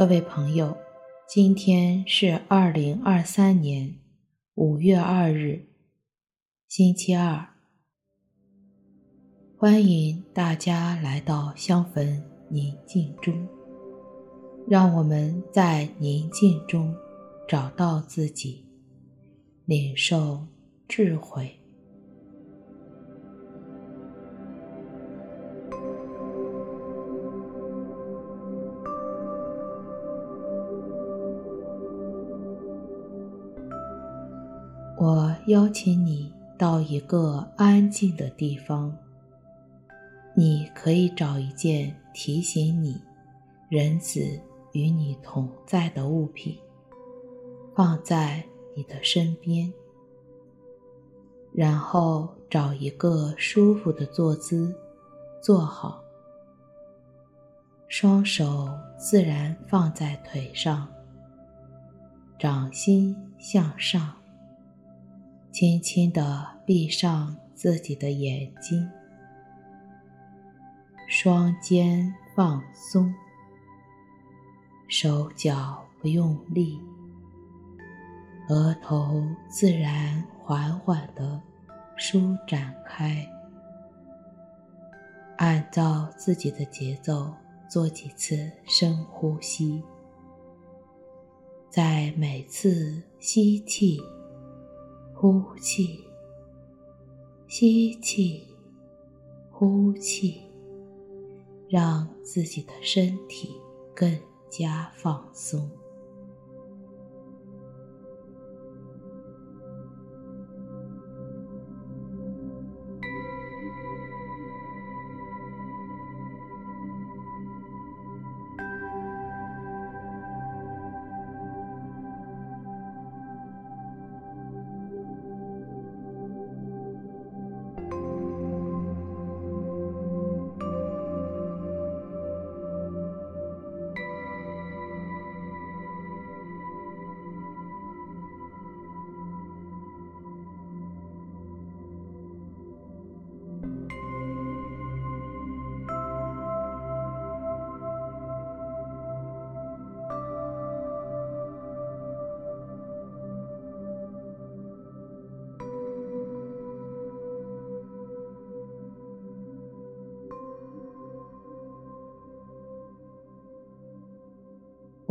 各位朋友，今天是二零二三年五月二日，星期二。欢迎大家来到香焚宁静中，让我们在宁静中找到自己，领受智慧。我邀请你到一个安静的地方，你可以找一件提醒你人子与你同在的物品，放在你的身边，然后找一个舒服的坐姿，坐好，双手自然放在腿上，掌心向上。轻轻地闭上自己的眼睛，双肩放松，手脚不用力，额头自然缓缓地舒展开。按照自己的节奏做几次深呼吸，在每次吸气。呼气，吸气，呼气，让自己的身体更加放松。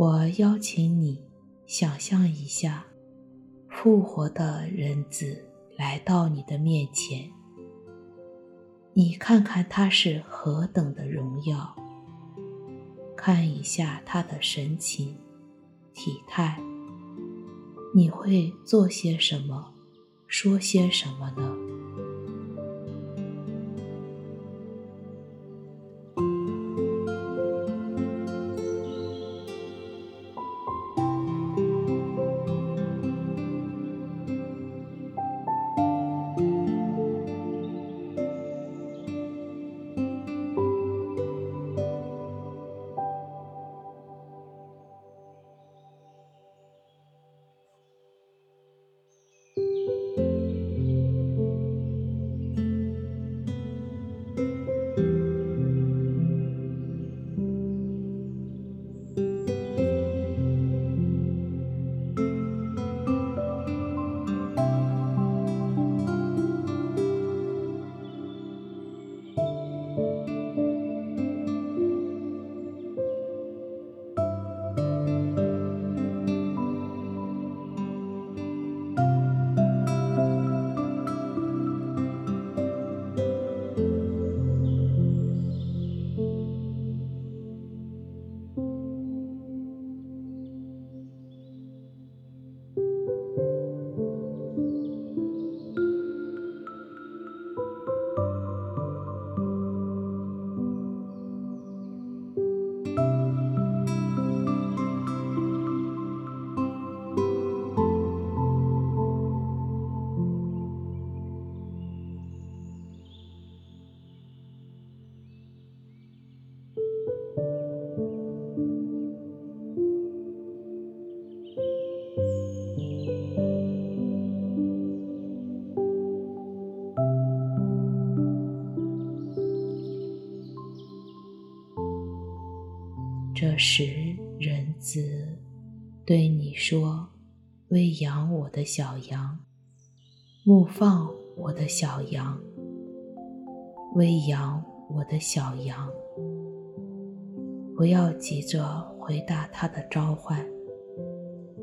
我邀请你想象一下，复活的人子来到你的面前，你看看他是何等的荣耀，看一下他的神情、体态，你会做些什么，说些什么呢？这时，人子对你说：“喂养我的小羊，牧放我的小羊，喂养我的小羊。”不要急着回答他的召唤，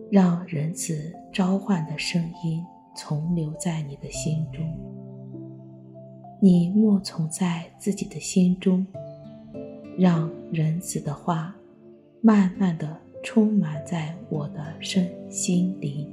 让人子召唤的声音从留在你的心中。你默从在自己的心中，让人子的话慢慢地充满在我的身心里。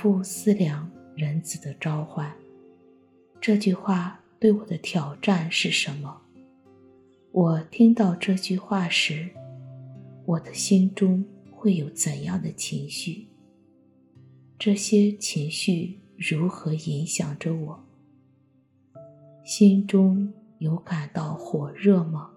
复思量人子的召唤，这句话对我的挑战是什么？我听到这句话时，我的心中会有怎样的情绪？这些情绪如何影响着我？心中有感到火热吗？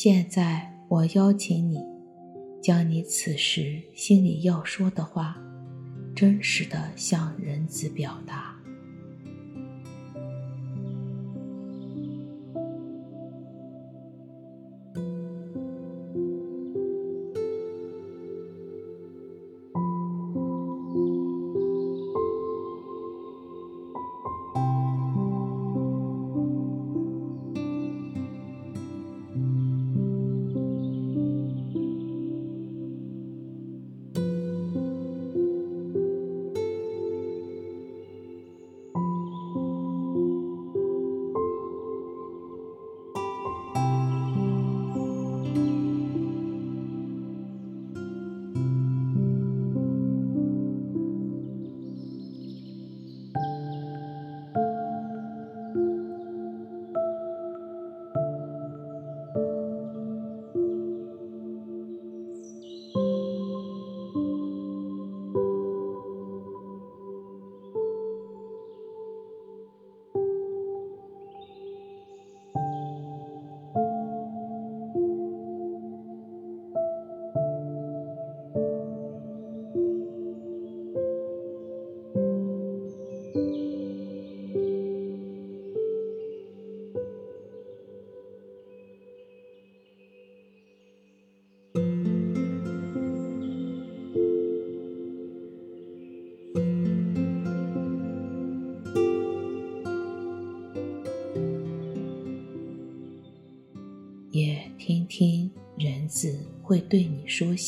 现在，我邀请你，将你此时心里要说的话，真实的向人子表达。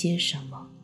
些什么。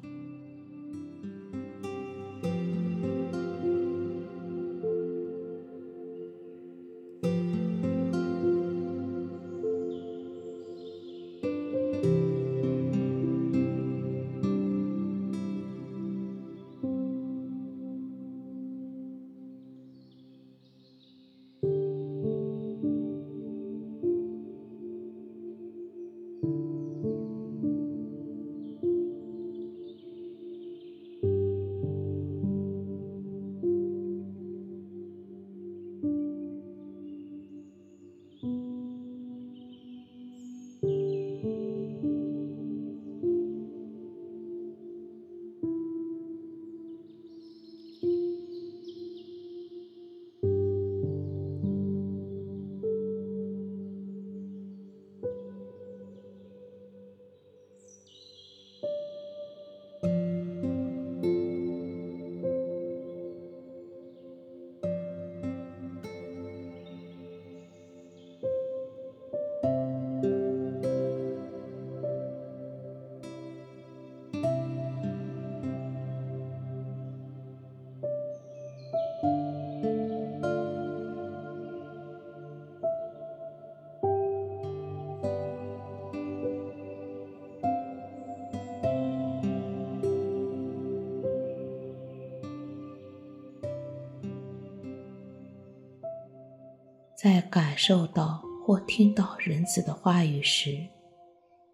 在感受到或听到人子的话语时，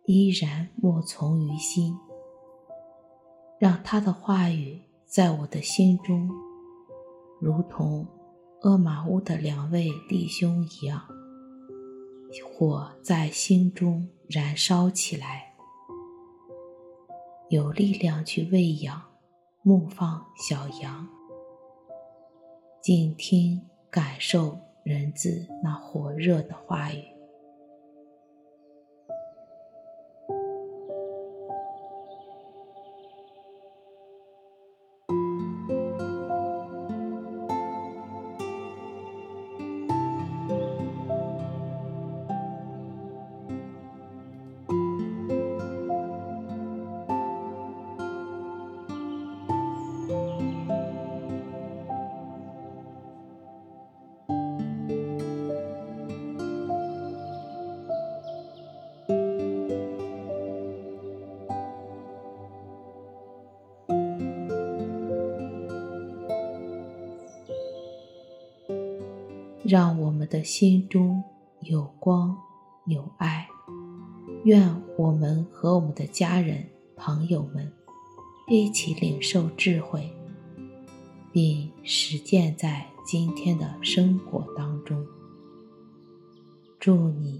依然默从于心，让他的话语在我的心中，如同厄玛乌的两位弟兄一样，火在心中燃烧起来，有力量去喂养、牧放小羊，静听、感受。人子那火热的话语。让我们的心中有光有爱，愿我们和我们的家人、朋友们一起领受智慧，并实践在今天的生活当中。祝你